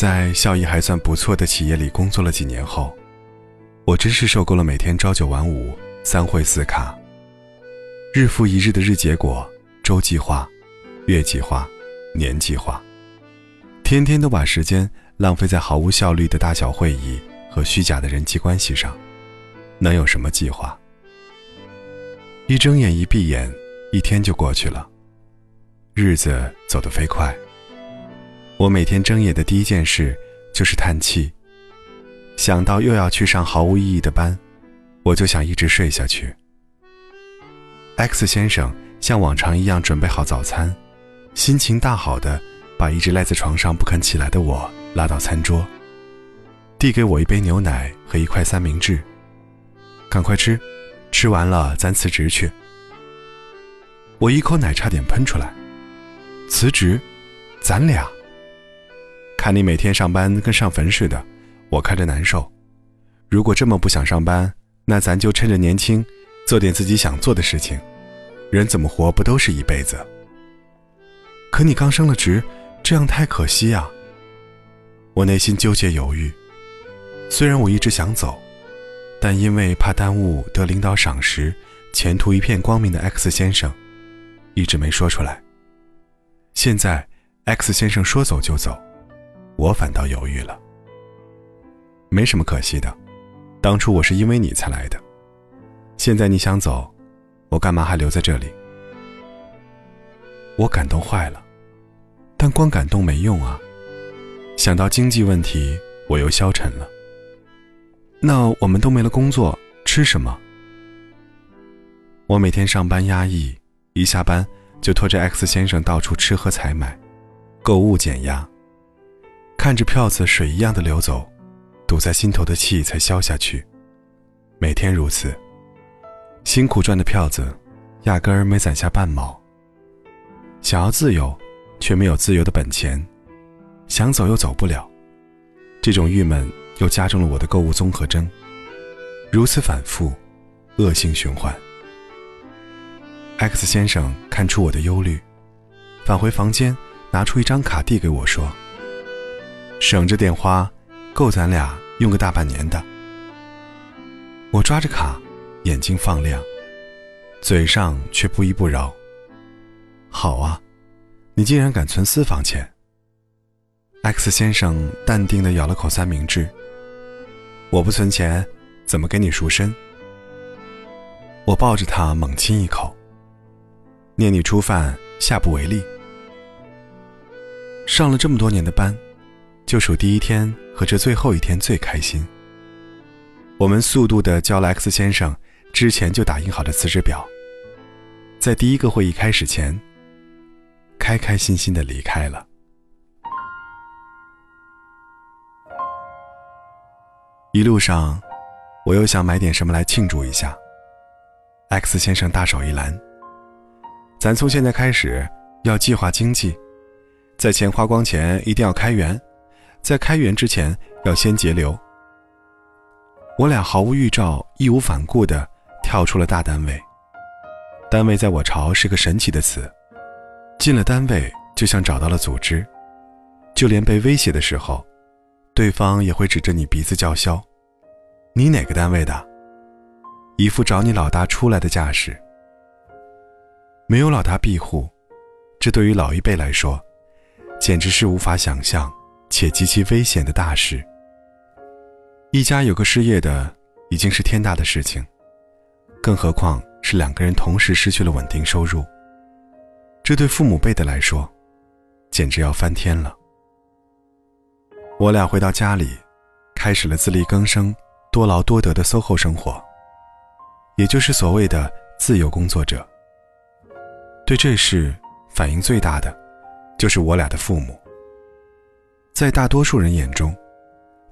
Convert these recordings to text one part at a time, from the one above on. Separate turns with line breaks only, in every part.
在效益还算不错的企业里工作了几年后，我真是受够了每天朝九晚五、三会四卡、日复一日的日结果、周计划、月计划、年计划，天天都把时间浪费在毫无效率的大小会议和虚假的人际关系上，能有什么计划？一睁眼一闭眼，一天就过去了，日子走得飞快。我每天睁眼的第一件事就是叹气。想到又要去上毫无意义的班，我就想一直睡下去。X 先生像往常一样准备好早餐，心情大好的把一直赖在床上不肯起来的我拉到餐桌，递给我一杯牛奶和一块三明治。赶快吃，吃完了咱辞职去。我一口奶差点喷出来，辞职，咱俩。看你每天上班跟上坟似的，我看着难受。如果这么不想上班，那咱就趁着年轻，做点自己想做的事情。人怎么活不都是一辈子？可你刚升了职，这样太可惜呀。我内心纠结犹豫。虽然我一直想走，但因为怕耽误得领导赏识、前途一片光明的 X 先生，一直没说出来。现在 X 先生说走就走。我反倒犹豫了，没什么可惜的，当初我是因为你才来的，现在你想走，我干嘛还留在这里？我感动坏了，但光感动没用啊。想到经济问题，我又消沉了。那我们都没了工作，吃什么？我每天上班压抑，一下班就拖着 X 先生到处吃喝采买，购物减压。看着票子水一样的流走，堵在心头的气才消下去。每天如此，辛苦赚的票子，压根儿没攒下半毛。想要自由，却没有自由的本钱；想走又走不了，这种郁闷又加重了我的购物综合征。如此反复，恶性循环。X 先生看出我的忧虑，返回房间，拿出一张卡递给我说。省着点花，够咱俩用个大半年的。我抓着卡，眼睛放亮，嘴上却不依不饶。好啊，你竟然敢存私房钱。X 先生淡定地咬了口三明治。我不存钱，怎么给你赎身？我抱着他猛亲一口。念你初犯，下不为例。上了这么多年的班。就数第一天和这最后一天最开心。我们速度的交了 X 先生之前就打印好的辞职表，在第一个会议开始前，开开心心的离开了。一路上，我又想买点什么来庆祝一下。X 先生大手一拦：“咱从现在开始要计划经济，在钱花光前一定要开源。”在开园之前要先节流。我俩毫无预兆、义无反顾地跳出了大单位。单位在我朝是个神奇的词，进了单位就像找到了组织，就连被威胁的时候，对方也会指着你鼻子叫嚣：“你哪个单位的？”一副找你老大出来的架势。没有老大庇护，这对于老一辈来说，简直是无法想象。且极其危险的大事。一家有个失业的，已经是天大的事情，更何况是两个人同时失去了稳定收入。这对父母辈的来说，简直要翻天了。我俩回到家里，开始了自力更生、多劳多得的 SOHO 生活，也就是所谓的自由工作者。对这事反应最大的，就是我俩的父母。在大多数人眼中，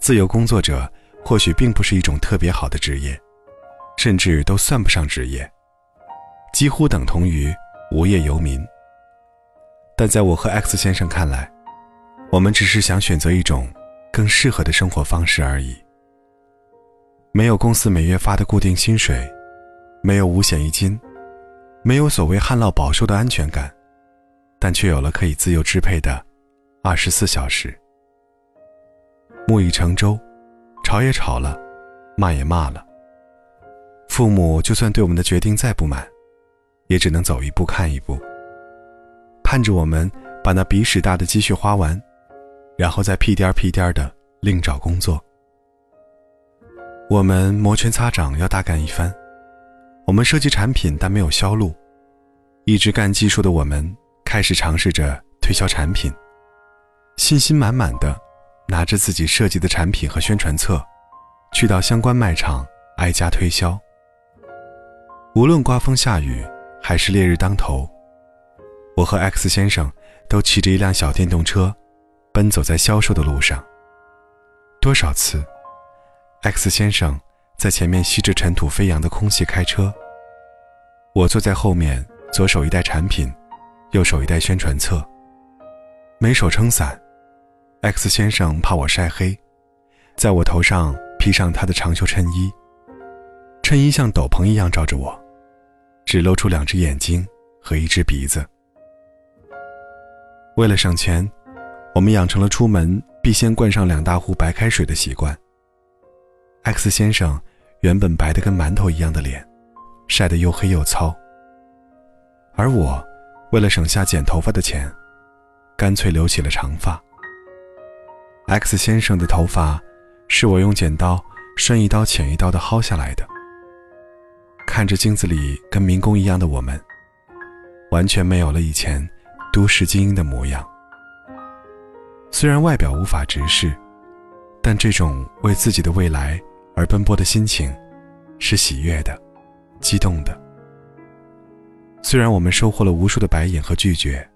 自由工作者或许并不是一种特别好的职业，甚至都算不上职业，几乎等同于无业游民。但在我和 X 先生看来，我们只是想选择一种更适合的生活方式而已。没有公司每月发的固定薪水，没有五险一金，没有所谓旱涝保收的安全感，但却有了可以自由支配的二十四小时。木已成舟，吵也吵了，骂也骂了。父母就算对我们的决定再不满，也只能走一步看一步，盼着我们把那鼻屎大的积蓄花完，然后再屁颠儿屁颠儿的另找工作。我们摩拳擦掌要大干一番，我们设计产品但没有销路，一直干技术的我们开始尝试着推销产品，信心满满的拿着自己设计的产品和宣传册，去到相关卖场挨家推销。无论刮风下雨还是烈日当头，我和 X 先生都骑着一辆小电动车，奔走在销售的路上。多少次，X 先生在前面吸着尘土飞扬的空气开车，我坐在后面，左手一袋产品，右手一袋宣传册，没手撑伞。X 先生怕我晒黑，在我头上披上他的长袖衬衣，衬衣像斗篷一样罩着我。只露出两只眼睛和一只鼻子。为了省钱，我们养成了出门必先灌上两大壶白开水的习惯。X 先生原本白得跟馒头一样的脸，晒得又黑又糙。而我，为了省下剪头发的钱，干脆留起了长发。X 先生的头发，是我用剪刀深一刀浅一刀的薅下来的。看着镜子里跟民工一样的我们，完全没有了以前都市精英的模样。虽然外表无法直视，但这种为自己的未来而奔波的心情，是喜悦的、激动的。虽然我们收获了无数的白眼和拒绝，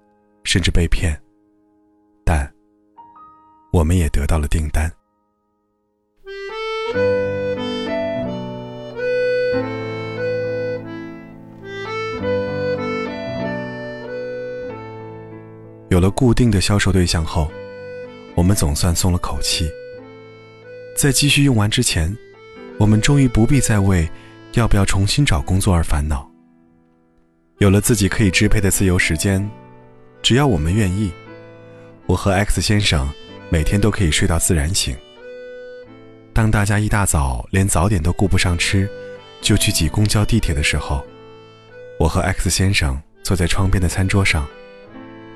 甚至被骗，但我们也得到了订单。有了固定的销售对象后，我们总算松了口气。在积蓄用完之前，我们终于不必再为要不要重新找工作而烦恼。有了自己可以支配的自由时间，只要我们愿意，我和 X 先生每天都可以睡到自然醒。当大家一大早连早点都顾不上吃，就去挤公交地铁的时候，我和 X 先生坐在窗边的餐桌上。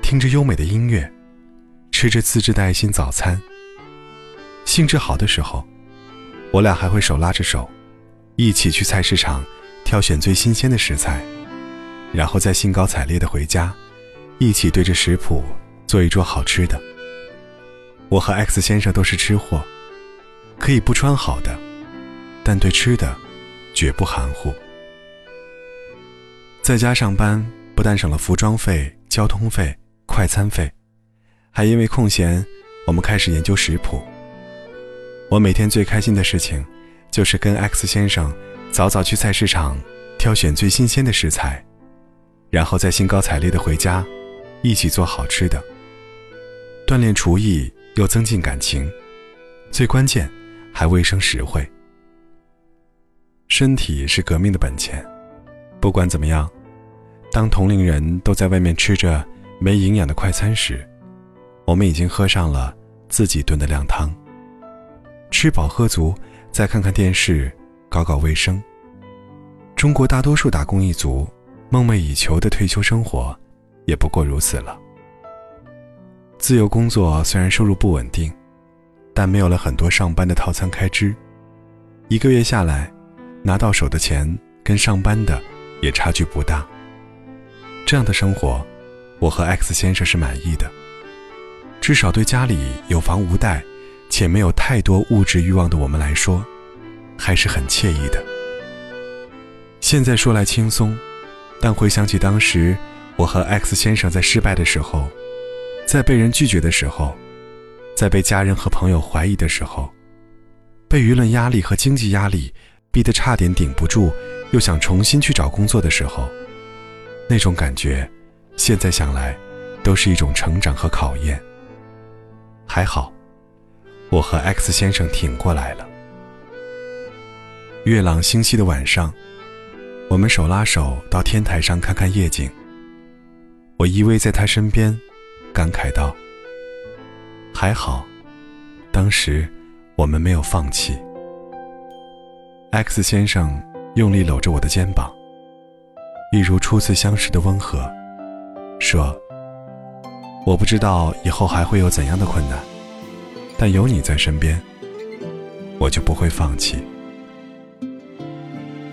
听着优美的音乐，吃着自制的爱心早餐。兴致好的时候，我俩还会手拉着手，一起去菜市场挑选最新鲜的食材，然后再兴高采烈的回家，一起对着食谱做一桌好吃的。我和 X 先生都是吃货，可以不穿好的，但对吃的绝不含糊。在家上班不但省了服装费、交通费。快餐费，还因为空闲，我们开始研究食谱。我每天最开心的事情，就是跟 X 先生早早去菜市场挑选最新鲜的食材，然后再兴高采烈的回家，一起做好吃的。锻炼厨艺又增进感情，最关键还卫生实惠。身体是革命的本钱，不管怎么样，当同龄人都在外面吃着。没营养的快餐时，我们已经喝上了自己炖的靓汤。吃饱喝足，再看看电视，搞搞卫生。中国大多数打工一族梦寐以求的退休生活，也不过如此了。自由工作虽然收入不稳定，但没有了很多上班的套餐开支，一个月下来，拿到手的钱跟上班的也差距不大。这样的生活。我和 X 先生是满意的，至少对家里有房无贷，且没有太多物质欲望的我们来说，还是很惬意的。现在说来轻松，但回想起当时我和 X 先生在失败的时候，在被人拒绝的时候，在被家人和朋友怀疑的时候，被舆论压力和经济压力逼得差点顶不住，又想重新去找工作的时候，那种感觉。现在想来，都是一种成长和考验。还好，我和 X 先生挺过来了。月朗星稀的晚上，我们手拉手到天台上看看夜景。我依偎在他身边，感慨道：“还好，当时我们没有放弃。X 先生用力搂着我的肩膀，一如初次相识的温和，说：“我不知道以后还会有怎样的困难，但有你在身边，我就不会放弃。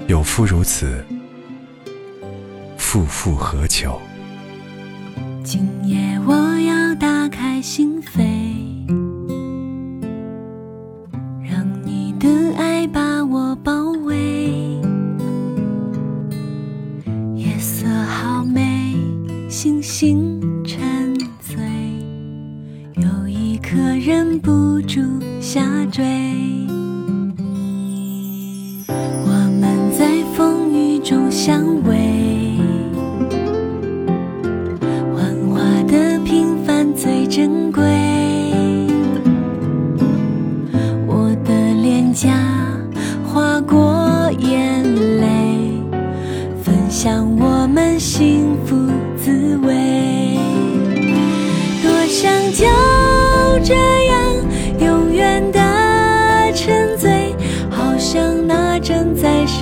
有夫如此，复复何求？”
今夜我要打开心扉，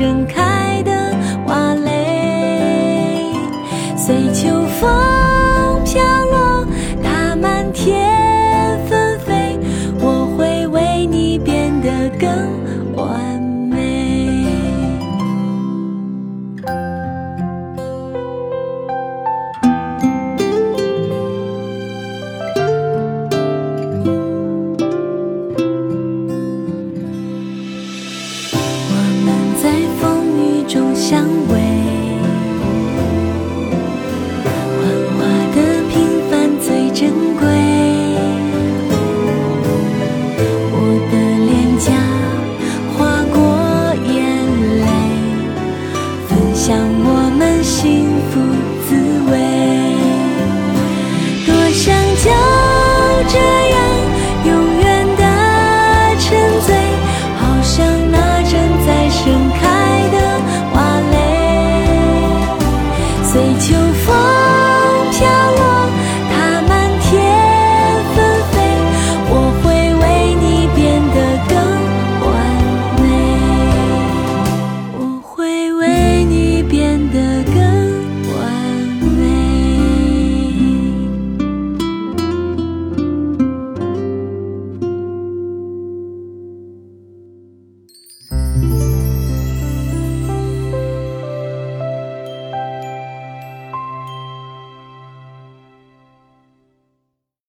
正在盛开